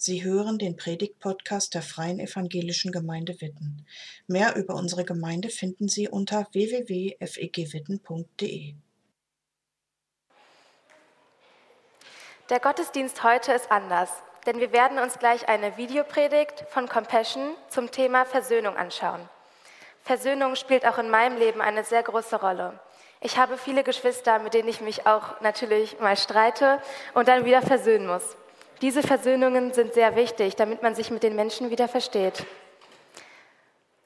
Sie hören den Predigt-Podcast der Freien Evangelischen Gemeinde Witten. Mehr über unsere Gemeinde finden Sie unter www.fegwitten.de. Der Gottesdienst heute ist anders, denn wir werden uns gleich eine Videopredigt von Compassion zum Thema Versöhnung anschauen. Versöhnung spielt auch in meinem Leben eine sehr große Rolle. Ich habe viele Geschwister, mit denen ich mich auch natürlich mal streite und dann wieder versöhnen muss. Diese Versöhnungen sind sehr wichtig, damit man sich mit den Menschen wieder versteht.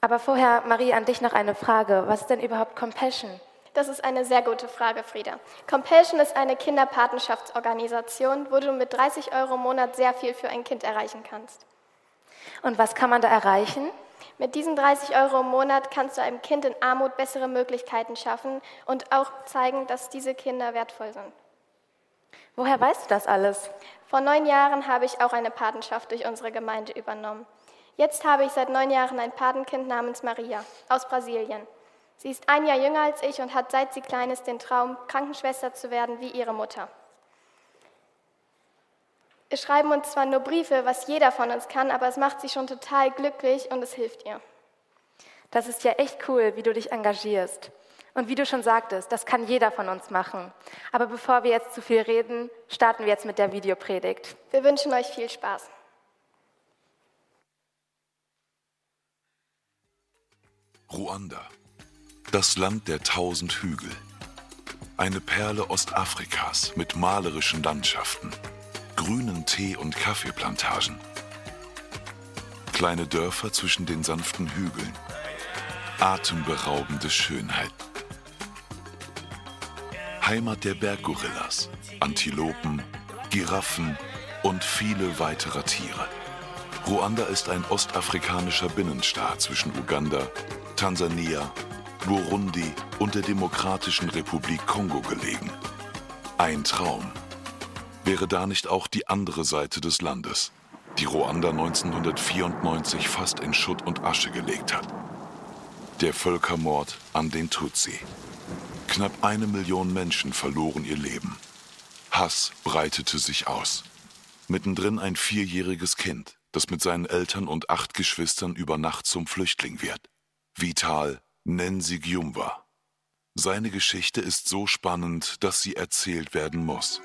Aber vorher, Marie, an dich noch eine Frage. Was ist denn überhaupt Compassion? Das ist eine sehr gute Frage, Frieda. Compassion ist eine Kinderpatenschaftsorganisation, wo du mit 30 Euro im Monat sehr viel für ein Kind erreichen kannst. Und was kann man da erreichen? Mit diesen 30 Euro im Monat kannst du einem Kind in Armut bessere Möglichkeiten schaffen und auch zeigen, dass diese Kinder wertvoll sind. Woher weißt du das alles? Vor neun Jahren habe ich auch eine Patenschaft durch unsere Gemeinde übernommen. Jetzt habe ich seit neun Jahren ein Patenkind namens Maria aus Brasilien. Sie ist ein Jahr jünger als ich und hat seit sie klein ist den Traum, Krankenschwester zu werden wie ihre Mutter. Wir schreiben uns zwar nur Briefe, was jeder von uns kann, aber es macht sie schon total glücklich und es hilft ihr. Das ist ja echt cool, wie du dich engagierst. Und wie du schon sagtest, das kann jeder von uns machen. Aber bevor wir jetzt zu viel reden, starten wir jetzt mit der Videopredigt. Wir wünschen euch viel Spaß. Ruanda, das Land der tausend Hügel. Eine Perle Ostafrikas mit malerischen Landschaften, grünen Tee- und Kaffeeplantagen. Kleine Dörfer zwischen den sanften Hügeln. Atemberaubende Schönheit. Heimat der Berggorillas, Antilopen, Giraffen und viele weitere Tiere. Ruanda ist ein ostafrikanischer Binnenstaat zwischen Uganda, Tansania, Burundi und der Demokratischen Republik Kongo gelegen. Ein Traum. Wäre da nicht auch die andere Seite des Landes, die Ruanda 1994 fast in Schutt und Asche gelegt hat? Der Völkermord an den Tutsi. Knapp eine Million Menschen verloren ihr Leben. Hass breitete sich aus. Mittendrin ein vierjähriges Kind, das mit seinen Eltern und acht Geschwistern über Nacht zum Flüchtling wird. Vital Nensi Gyumwa. Seine Geschichte ist so spannend, dass sie erzählt werden muss.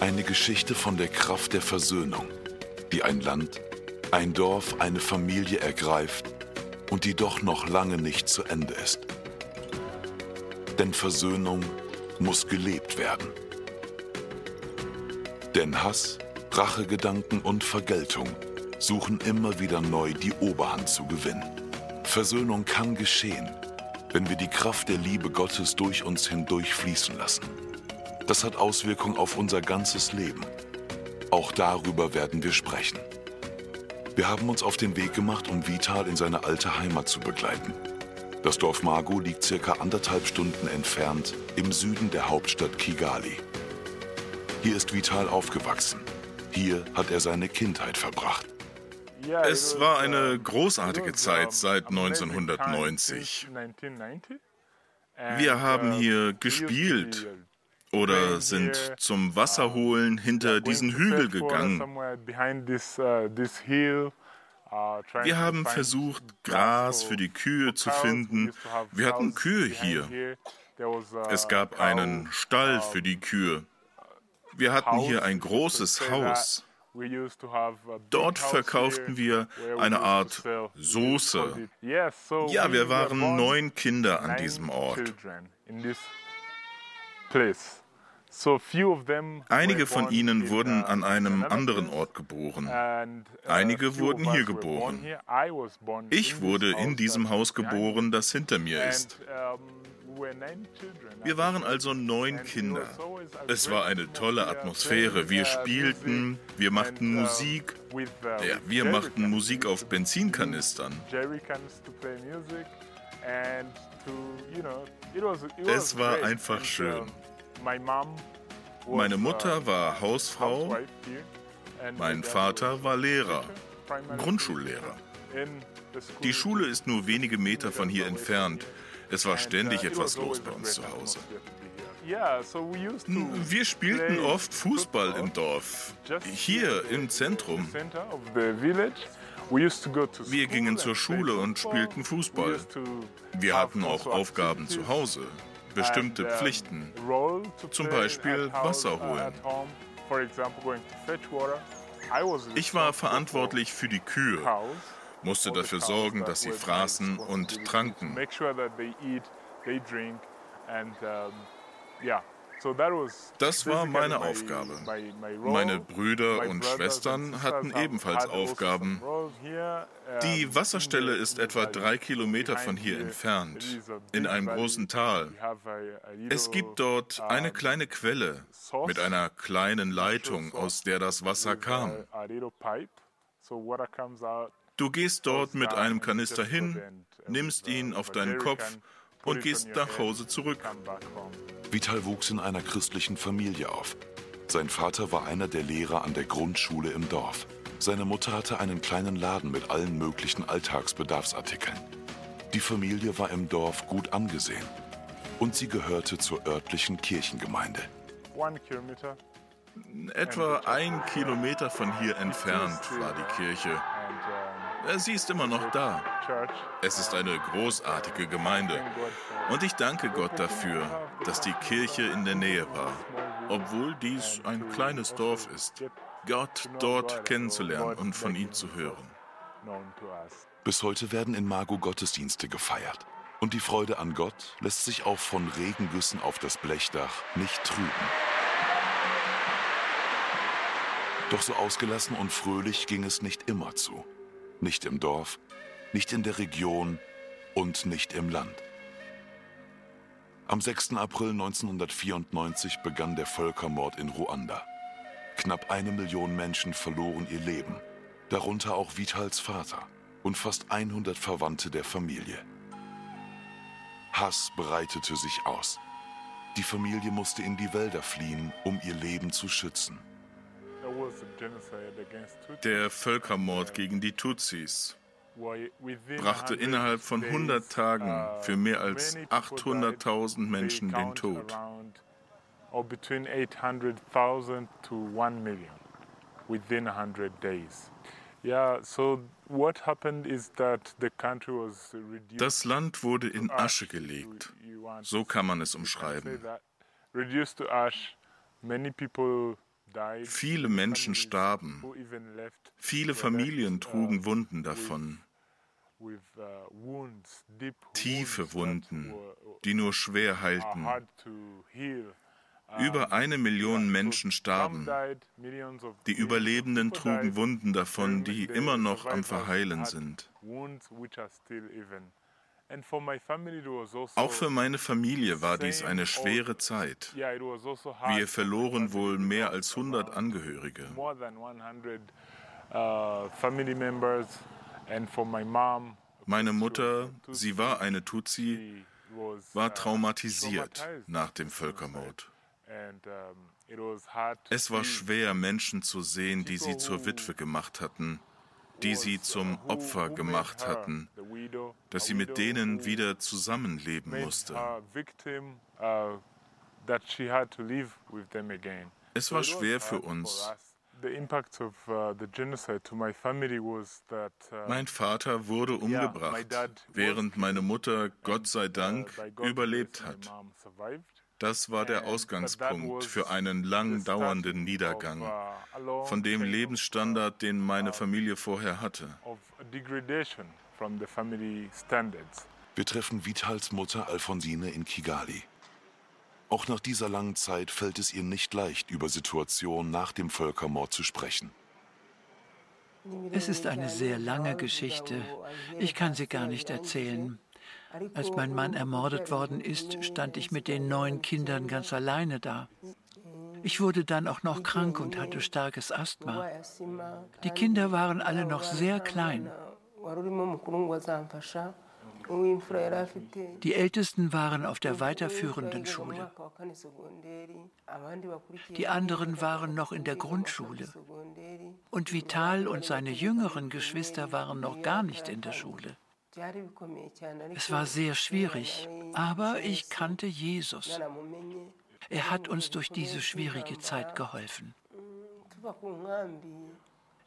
Eine Geschichte von der Kraft der Versöhnung, die ein Land, ein Dorf, eine Familie ergreift und die doch noch lange nicht zu Ende ist. Denn Versöhnung muss gelebt werden. Denn Hass, Rachegedanken und Vergeltung suchen immer wieder neu die Oberhand zu gewinnen. Versöhnung kann geschehen, wenn wir die Kraft der Liebe Gottes durch uns hindurch fließen lassen. Das hat Auswirkungen auf unser ganzes Leben. Auch darüber werden wir sprechen. Wir haben uns auf den Weg gemacht, um Vital in seine alte Heimat zu begleiten. Das Dorf Mago liegt circa anderthalb Stunden entfernt im Süden der Hauptstadt Kigali. Hier ist Vital aufgewachsen. Hier hat er seine Kindheit verbracht. Es war eine großartige Zeit seit 1990. Wir haben hier gespielt oder sind zum Wasserholen hinter diesen Hügel gegangen. Wir haben versucht, Gras für die Kühe zu finden. Wir hatten Kühe hier. Es gab einen Stall für die Kühe. Wir hatten hier ein großes Haus. Dort verkauften wir eine Art Soße. Ja, wir waren neun Kinder an diesem Ort. Einige von ihnen wurden an einem anderen Ort geboren. Einige wurden hier geboren. Ich wurde in diesem Haus geboren, das hinter mir ist. Wir waren also neun Kinder. Es war eine tolle Atmosphäre. Wir spielten, wir machten Musik. Ja, wir machten Musik auf Benzinkanistern. Es war einfach schön. Meine Mutter war Hausfrau, mein Vater war Lehrer, Grundschullehrer. Die Schule ist nur wenige Meter von hier entfernt. Es war ständig etwas los bei uns zu Hause. Wir spielten oft Fußball im Dorf, hier im Zentrum. Wir gingen zur Schule und spielten Fußball. Wir hatten auch Aufgaben zu Hause, bestimmte Pflichten, zum Beispiel Wasser holen. Ich war verantwortlich für die Kühe, musste dafür sorgen, dass sie fraßen und tranken. Das war meine Aufgabe. Meine Brüder und Schwestern hatten ebenfalls Aufgaben. Die Wasserstelle ist etwa drei Kilometer von hier entfernt, in einem großen Tal. Es gibt dort eine kleine Quelle mit einer kleinen Leitung, aus der das Wasser kam. Du gehst dort mit einem Kanister hin, nimmst ihn auf deinen Kopf und gehst nach Hause zurück. Vital wuchs in einer christlichen Familie auf. Sein Vater war einer der Lehrer an der Grundschule im Dorf. Seine Mutter hatte einen kleinen Laden mit allen möglichen Alltagsbedarfsartikeln. Die Familie war im Dorf gut angesehen und sie gehörte zur örtlichen Kirchengemeinde. Etwa ein Kilometer von hier entfernt war die Kirche. Äh, sie ist immer noch da. Es ist eine großartige Gemeinde. Und ich danke Gott dafür, dass die Kirche in der Nähe war, obwohl dies ein kleines Dorf ist. Gott dort kennenzulernen und von ihm zu hören. Bis heute werden in Mago Gottesdienste gefeiert. Und die Freude an Gott lässt sich auch von Regengüssen auf das Blechdach nicht trüben. Doch so ausgelassen und fröhlich ging es nicht immer zu. Nicht im Dorf, nicht in der Region und nicht im Land. Am 6. April 1994 begann der Völkermord in Ruanda. Knapp eine Million Menschen verloren ihr Leben, darunter auch Vitals Vater und fast 100 Verwandte der Familie. Hass breitete sich aus. Die Familie musste in die Wälder fliehen, um ihr Leben zu schützen. Der Völkermord gegen die Tutsis brachte innerhalb von 100 Tagen für mehr als 800.000 Menschen den Tod. Das Land wurde in Asche gelegt. So kann man es umschreiben. Viele Menschen starben. Viele Familien trugen Wunden davon. Tiefe Wunden, die nur schwer heilten. Über eine Million Menschen starben. Die Überlebenden trugen Wunden davon, die immer noch am Verheilen sind. Also Auch für meine Familie war dies eine schwere Zeit. Also Wir verloren wohl mehr als 100 Angehörige. Uh, meine Mutter, sie war eine Tutsi, war uh, traumatisiert nach dem Völkermord. Es war schwer, Menschen zu sehen, die sie zur Witwe gemacht hatten die sie zum Opfer gemacht hatten, dass sie mit denen wieder zusammenleben musste. Es war schwer für uns. Mein Vater wurde umgebracht, während meine Mutter, Gott sei Dank, überlebt hat. Das war der Ausgangspunkt für einen lang dauernden Niedergang von dem Lebensstandard, den meine Familie vorher hatte. Wir treffen Vitals Mutter Alfonsine in Kigali. Auch nach dieser langen Zeit fällt es ihr nicht leicht, über Situationen nach dem Völkermord zu sprechen. Es ist eine sehr lange Geschichte. Ich kann sie gar nicht erzählen. Als mein Mann ermordet worden ist, stand ich mit den neun Kindern ganz alleine da. Ich wurde dann auch noch krank und hatte starkes Asthma. Die Kinder waren alle noch sehr klein. Die Ältesten waren auf der weiterführenden Schule. Die anderen waren noch in der Grundschule. Und Vital und seine jüngeren Geschwister waren noch gar nicht in der Schule. Es war sehr schwierig, aber ich kannte Jesus. Er hat uns durch diese schwierige Zeit geholfen.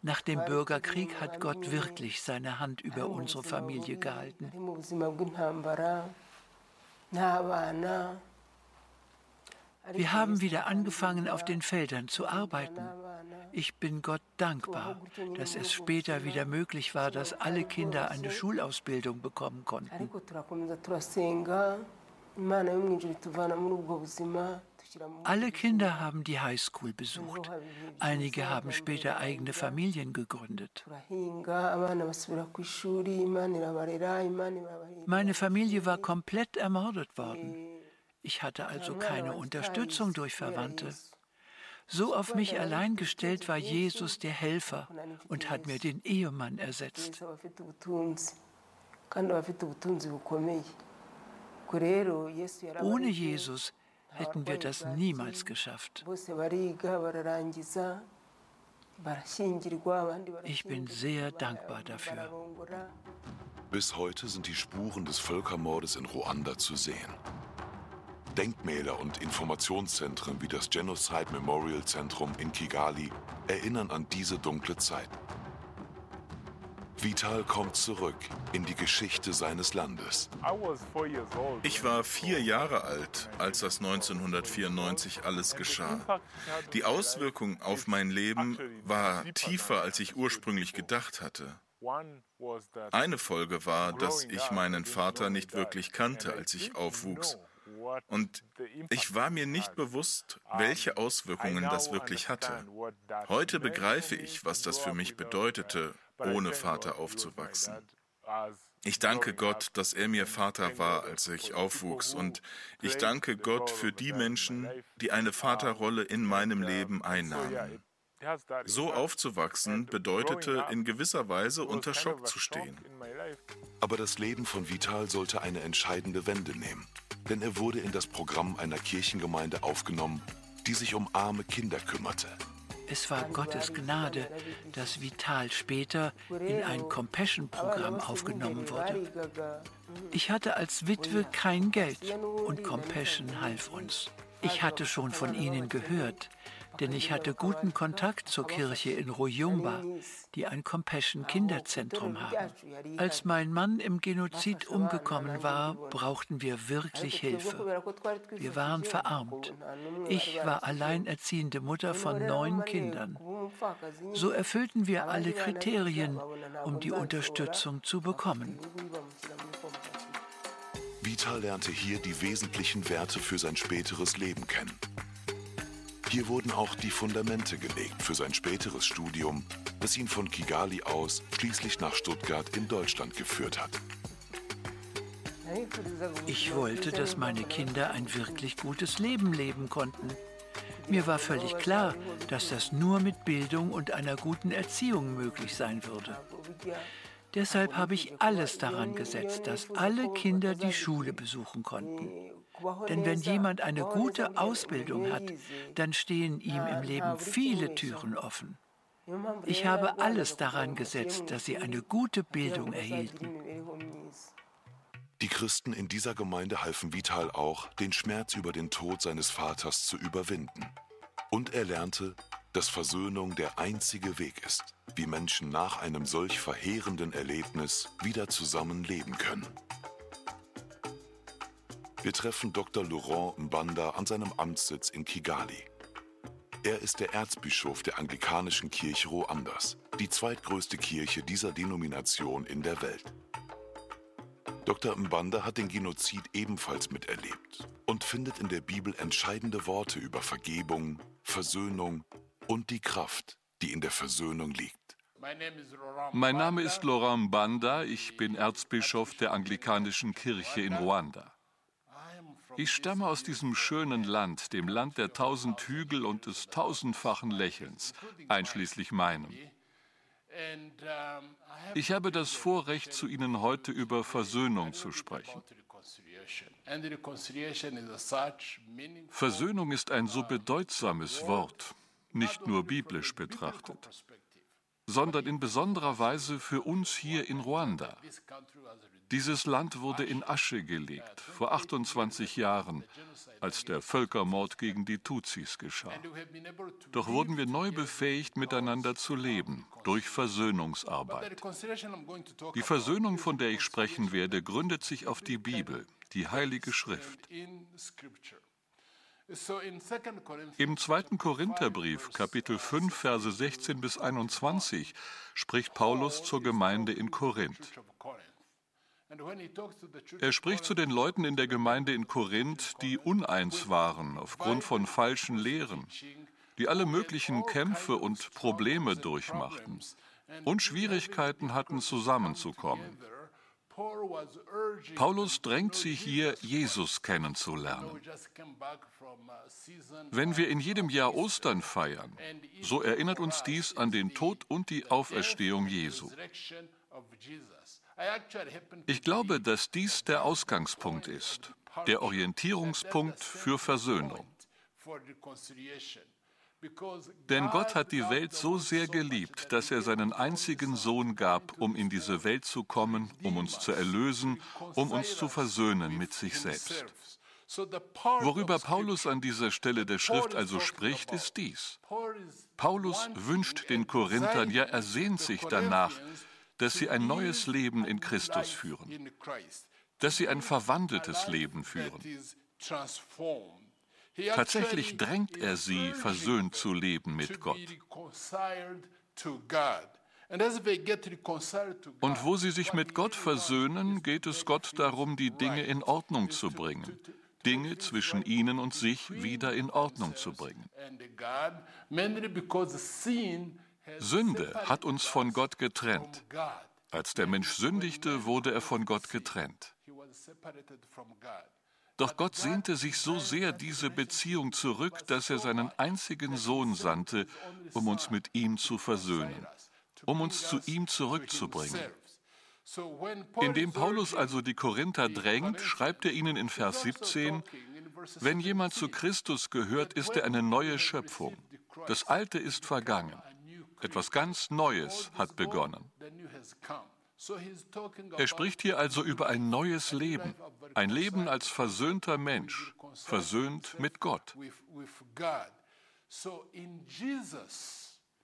Nach dem Bürgerkrieg hat Gott wirklich seine Hand über unsere Familie gehalten. Wir haben wieder angefangen, auf den Feldern zu arbeiten. Ich bin Gott dankbar, dass es später wieder möglich war, dass alle Kinder eine Schulausbildung bekommen konnten. Alle Kinder haben die Highschool besucht. Einige haben später eigene Familien gegründet. Meine Familie war komplett ermordet worden. Ich hatte also keine Unterstützung durch Verwandte. So auf mich allein gestellt war Jesus der Helfer und hat mir den Ehemann ersetzt. Ohne Jesus hätten wir das niemals geschafft. Ich bin sehr dankbar dafür. Bis heute sind die Spuren des Völkermordes in Ruanda zu sehen. Denkmäler und Informationszentren wie das Genocide Memorial Zentrum in Kigali erinnern an diese dunkle Zeit. Vital kommt zurück in die Geschichte seines Landes. Ich war vier Jahre alt, als das 1994 alles geschah. Die Auswirkung auf mein Leben war tiefer, als ich ursprünglich gedacht hatte. Eine Folge war, dass ich meinen Vater nicht wirklich kannte, als ich aufwuchs. Und ich war mir nicht bewusst, welche Auswirkungen das wirklich hatte. Heute begreife ich, was das für mich bedeutete, ohne Vater aufzuwachsen. Ich danke Gott, dass er mir Vater war, als ich aufwuchs. Und ich danke Gott für die Menschen, die eine Vaterrolle in meinem Leben einnahmen. So aufzuwachsen bedeutete in gewisser Weise unter Schock zu stehen. Aber das Leben von Vital sollte eine entscheidende Wende nehmen, denn er wurde in das Programm einer Kirchengemeinde aufgenommen, die sich um arme Kinder kümmerte. Es war Gottes Gnade, dass Vital später in ein Compassion-Programm aufgenommen wurde. Ich hatte als Witwe kein Geld und Compassion half uns. Ich hatte schon von ihnen gehört, denn ich hatte guten Kontakt zur Kirche in Ruyumba, die ein Compassion Kinderzentrum haben. Als mein Mann im Genozid umgekommen war, brauchten wir wirklich Hilfe. Wir waren verarmt. Ich war alleinerziehende Mutter von neun Kindern. So erfüllten wir alle Kriterien, um die Unterstützung zu bekommen. Vital lernte hier die wesentlichen Werte für sein späteres Leben kennen. Hier wurden auch die Fundamente gelegt für sein späteres Studium, das ihn von Kigali aus schließlich nach Stuttgart in Deutschland geführt hat. Ich wollte, dass meine Kinder ein wirklich gutes Leben leben konnten. Mir war völlig klar, dass das nur mit Bildung und einer guten Erziehung möglich sein würde. Deshalb habe ich alles daran gesetzt, dass alle Kinder die Schule besuchen konnten. Denn wenn jemand eine gute Ausbildung hat, dann stehen ihm im Leben viele Türen offen. Ich habe alles daran gesetzt, dass sie eine gute Bildung erhielten. Die Christen in dieser Gemeinde halfen Vital auch, den Schmerz über den Tod seines Vaters zu überwinden. Und er lernte, dass Versöhnung der einzige Weg ist, wie Menschen nach einem solch verheerenden Erlebnis wieder zusammen leben können. Wir treffen Dr. Laurent Mbanda an seinem Amtssitz in Kigali. Er ist der Erzbischof der anglikanischen Kirche Ruandas, die zweitgrößte Kirche dieser Denomination in der Welt. Dr. Mbanda hat den Genozid ebenfalls miterlebt und findet in der Bibel entscheidende Worte über Vergebung, Versöhnung und die Kraft, die in der Versöhnung liegt. Mein Name ist Laurent Mbanda, ich bin Erzbischof der anglikanischen Kirche in Ruanda. Ich stamme aus diesem schönen Land, dem Land der tausend Hügel und des tausendfachen Lächelns, einschließlich meinem. Ich habe das Vorrecht, zu Ihnen heute über Versöhnung zu sprechen. Versöhnung ist ein so bedeutsames Wort, nicht nur biblisch betrachtet. sondern in besonderer Weise für uns hier in Ruanda. Dieses Land wurde in Asche gelegt vor 28 Jahren, als der Völkermord gegen die Tutsis geschah. Doch wurden wir neu befähigt, miteinander zu leben, durch Versöhnungsarbeit. Die Versöhnung, von der ich sprechen werde, gründet sich auf die Bibel, die Heilige Schrift. Im zweiten Korintherbrief, Kapitel 5, Verse 16 bis 21, spricht Paulus zur Gemeinde in Korinth. Er spricht zu den Leuten in der Gemeinde in Korinth, die uneins waren aufgrund von falschen Lehren, die alle möglichen Kämpfe und Probleme durchmachten und Schwierigkeiten hatten, zusammenzukommen. Paulus drängt sie hier, Jesus kennenzulernen. Wenn wir in jedem Jahr Ostern feiern, so erinnert uns dies an den Tod und die Auferstehung Jesu. Ich glaube, dass dies der Ausgangspunkt ist, der Orientierungspunkt für Versöhnung. Denn Gott hat die Welt so sehr geliebt, dass er seinen einzigen Sohn gab, um in diese Welt zu kommen, um uns zu erlösen, um uns zu versöhnen mit sich selbst. Worüber Paulus an dieser Stelle der Schrift also spricht, ist dies. Paulus wünscht den Korinthern, ja er sehnt sich danach, dass sie ein neues Leben in Christus führen, dass sie ein verwandeltes Leben führen. Tatsächlich drängt er sie, versöhnt zu leben mit Gott. Und wo sie sich mit Gott versöhnen, geht es Gott darum, die Dinge in Ordnung zu bringen, Dinge zwischen ihnen und sich wieder in Ordnung zu bringen. Sünde hat uns von Gott getrennt. Als der Mensch sündigte, wurde er von Gott getrennt. Doch Gott sehnte sich so sehr diese Beziehung zurück, dass er seinen einzigen Sohn sandte, um uns mit ihm zu versöhnen, um uns zu ihm zurückzubringen. Indem Paulus also die Korinther drängt, schreibt er ihnen in Vers 17, wenn jemand zu Christus gehört, ist er eine neue Schöpfung. Das Alte ist vergangen. Etwas ganz Neues hat begonnen. Er spricht hier also über ein neues Leben, ein Leben als versöhnter Mensch, versöhnt mit Gott.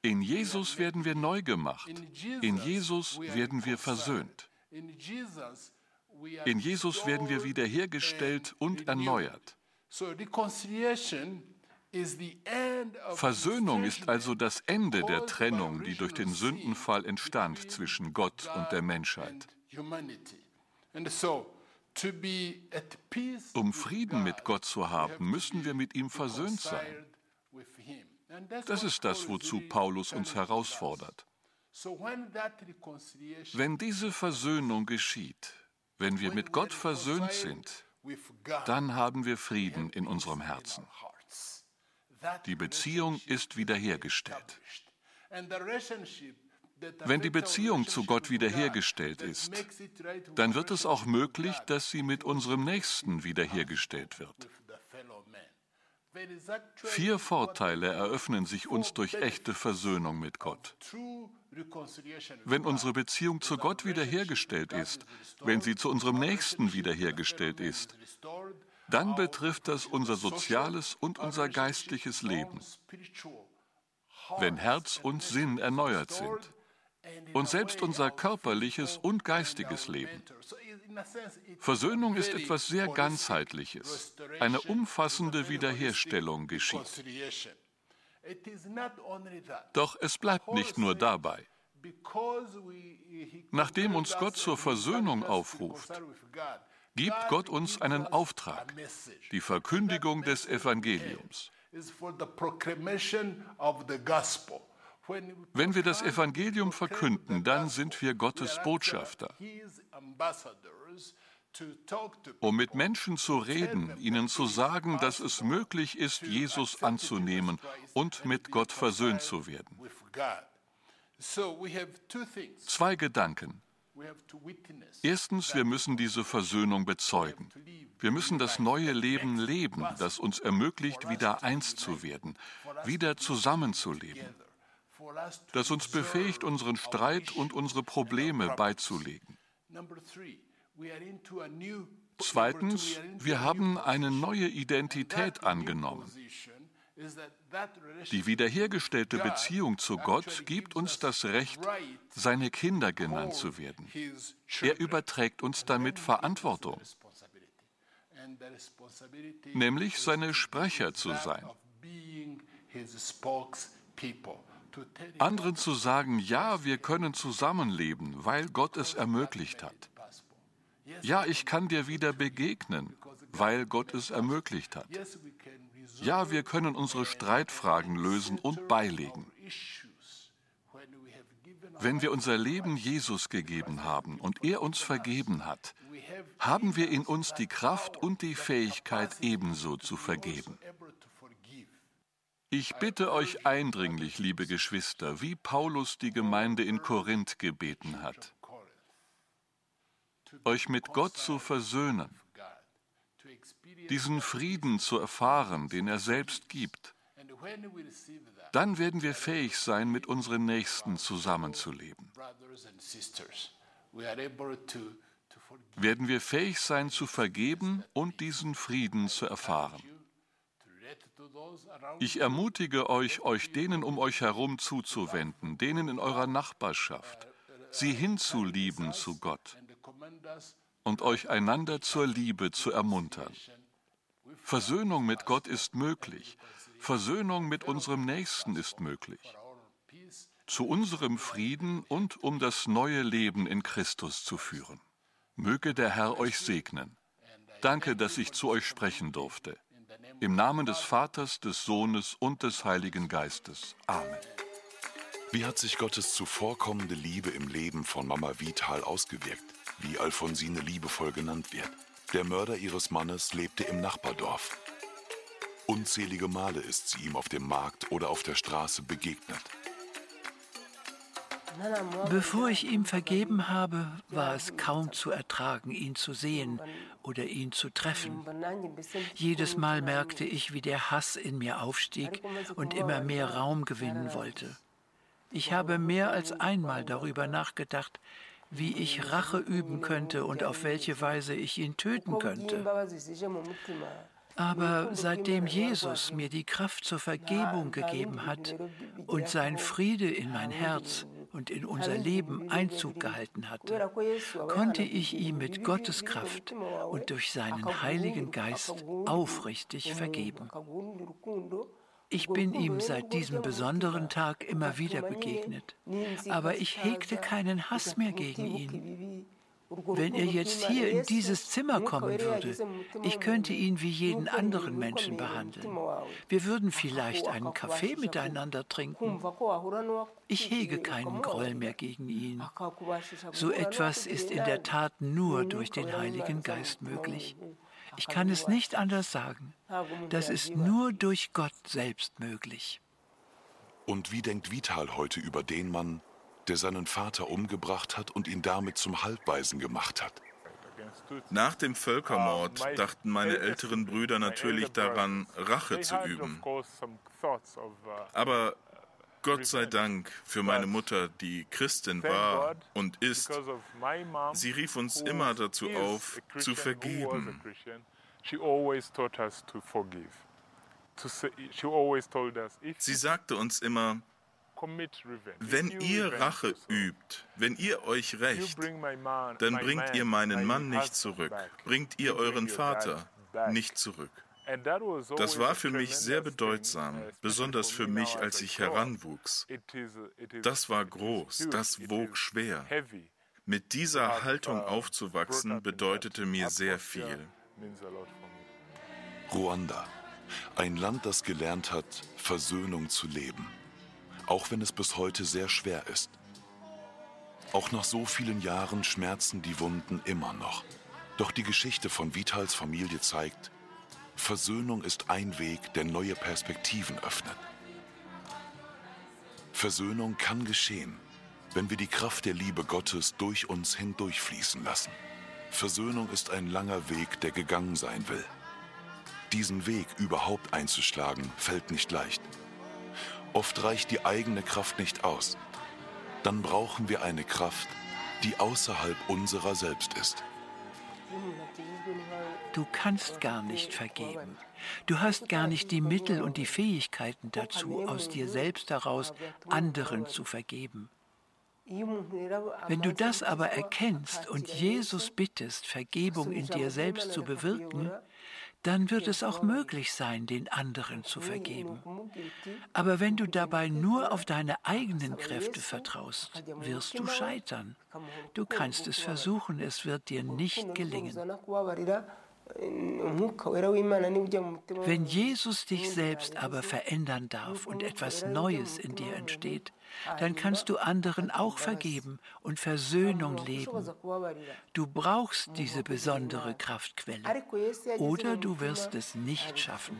In Jesus werden wir neu gemacht, in Jesus werden wir versöhnt, in Jesus werden wir wiederhergestellt und erneuert. Versöhnung ist also das Ende der Trennung, die durch den Sündenfall entstand zwischen Gott und der Menschheit. Um Frieden mit Gott zu haben, müssen wir mit ihm versöhnt sein. Das ist das, wozu Paulus uns herausfordert. Wenn diese Versöhnung geschieht, wenn wir mit Gott versöhnt sind, dann haben wir Frieden in unserem Herzen. Die Beziehung ist wiederhergestellt. Wenn die Beziehung zu Gott wiederhergestellt ist, dann wird es auch möglich, dass sie mit unserem Nächsten wiederhergestellt wird. Vier Vorteile eröffnen sich uns durch echte Versöhnung mit Gott. Wenn unsere Beziehung zu Gott wiederhergestellt ist, wenn sie zu unserem Nächsten wiederhergestellt ist, dann betrifft das unser soziales und unser geistliches Leben. Wenn Herz und Sinn erneuert sind und selbst unser körperliches und geistiges Leben. Versöhnung ist etwas sehr ganzheitliches. Eine umfassende Wiederherstellung geschieht. Doch es bleibt nicht nur dabei. Nachdem uns Gott zur Versöhnung aufruft, gibt Gott uns einen Auftrag, die Verkündigung des Evangeliums. Wenn wir das Evangelium verkünden, dann sind wir Gottes Botschafter. Um mit Menschen zu reden, ihnen zu sagen, dass es möglich ist, Jesus anzunehmen und mit Gott versöhnt zu werden. Zwei Gedanken. Erstens, wir müssen diese Versöhnung bezeugen. Wir müssen das neue Leben leben, das uns ermöglicht, wieder eins zu werden, wieder zusammenzuleben. das uns befähigt, unseren Streit und unsere Probleme beizulegen. Zweitens, wir haben eine neue Identität angenommen. Die wiederhergestellte Beziehung zu Gott gibt uns das Recht, seine Kinder genannt zu werden. Er überträgt uns damit Verantwortung, nämlich seine Sprecher zu sein. Anderen zu sagen, ja, wir können zusammenleben, weil Gott es ermöglicht hat. Ja, ich kann dir wieder begegnen, weil Gott es ermöglicht hat. Ja, wir können unsere Streitfragen lösen und beilegen. Wenn wir unser Leben Jesus gegeben haben und er uns vergeben hat, haben wir in uns die Kraft und die Fähigkeit ebenso zu vergeben. Ich bitte euch eindringlich, liebe Geschwister, wie Paulus die Gemeinde in Korinth gebeten hat, euch mit Gott zu versöhnen diesen Frieden zu erfahren, den er selbst gibt, dann werden wir fähig sein, mit unseren Nächsten zusammenzuleben. Werden wir fähig sein, zu vergeben und diesen Frieden zu erfahren. Ich ermutige euch, euch denen um euch herum zuzuwenden, denen in eurer Nachbarschaft, sie hinzulieben zu Gott und euch einander zur Liebe zu ermuntern. Versöhnung mit Gott ist möglich. Versöhnung mit unserem Nächsten ist möglich. Zu unserem Frieden und um das neue Leben in Christus zu führen. Möge der Herr euch segnen. Danke, dass ich zu euch sprechen durfte. Im Namen des Vaters, des Sohnes und des Heiligen Geistes. Amen. Wie hat sich Gottes zuvorkommende Liebe im Leben von Mama Vital ausgewirkt? wie Alfonsine liebevoll genannt wird. Der Mörder ihres Mannes lebte im Nachbardorf. Unzählige Male ist sie ihm auf dem Markt oder auf der Straße begegnet. Bevor ich ihm vergeben habe, war es kaum zu ertragen, ihn zu sehen oder ihn zu treffen. Jedes Mal merkte ich, wie der Hass in mir aufstieg und immer mehr Raum gewinnen wollte. Ich habe mehr als einmal darüber nachgedacht, wie ich Rache üben könnte und auf welche Weise ich ihn töten könnte. Aber seitdem Jesus mir die Kraft zur Vergebung gegeben hat und sein Friede in mein Herz und in unser Leben Einzug gehalten hatte, konnte ich ihm mit Gottes Kraft und durch seinen Heiligen Geist aufrichtig vergeben. Ich bin ihm seit diesem besonderen Tag immer wieder begegnet, aber ich hegte keinen Hass mehr gegen ihn. Wenn er jetzt hier in dieses Zimmer kommen würde, ich könnte ihn wie jeden anderen Menschen behandeln. Wir würden vielleicht einen Kaffee miteinander trinken. Ich hege keinen Groll mehr gegen ihn. So etwas ist in der Tat nur durch den Heiligen Geist möglich. Ich kann es nicht anders sagen. Das ist nur durch Gott selbst möglich. Und wie denkt Vital heute über den Mann, der seinen Vater umgebracht hat und ihn damit zum Halbweisen gemacht hat? Nach dem Völkermord dachten meine älteren Brüder natürlich daran, Rache zu üben. Aber Gott sei Dank für meine Mutter, die Christin war und ist. Sie rief uns immer dazu auf, zu vergeben. Sie sagte uns immer, wenn ihr Rache übt, wenn ihr euch rächt, dann bringt ihr meinen Mann nicht zurück, bringt ihr euren Vater nicht zurück. Das war für mich sehr bedeutsam, besonders für mich, als ich heranwuchs. Das war groß, das wog schwer. Mit dieser Haltung uh, aufzuwachsen bedeutete mir sehr viel. Ruanda, ein Land, das gelernt hat, Versöhnung zu leben, auch wenn es bis heute sehr schwer ist. Auch nach so vielen Jahren schmerzen die Wunden immer noch. Doch die Geschichte von Vitals Familie zeigt, Versöhnung ist ein Weg, der neue Perspektiven öffnet. Versöhnung kann geschehen, wenn wir die Kraft der Liebe Gottes durch uns hindurchfließen lassen. Versöhnung ist ein langer Weg, der gegangen sein will. Diesen Weg überhaupt einzuschlagen, fällt nicht leicht. Oft reicht die eigene Kraft nicht aus. Dann brauchen wir eine Kraft, die außerhalb unserer selbst ist. Du kannst gar nicht vergeben. Du hast gar nicht die Mittel und die Fähigkeiten dazu, aus dir selbst heraus anderen zu vergeben. Wenn du das aber erkennst und Jesus bittest, Vergebung in dir selbst zu bewirken, dann wird es auch möglich sein, den anderen zu vergeben. Aber wenn du dabei nur auf deine eigenen Kräfte vertraust, wirst du scheitern. Du kannst es versuchen, es wird dir nicht gelingen. Wenn Jesus dich selbst aber verändern darf und etwas Neues in dir entsteht, dann kannst du anderen auch vergeben und Versöhnung leben. Du brauchst diese besondere Kraftquelle. Oder du wirst es nicht schaffen.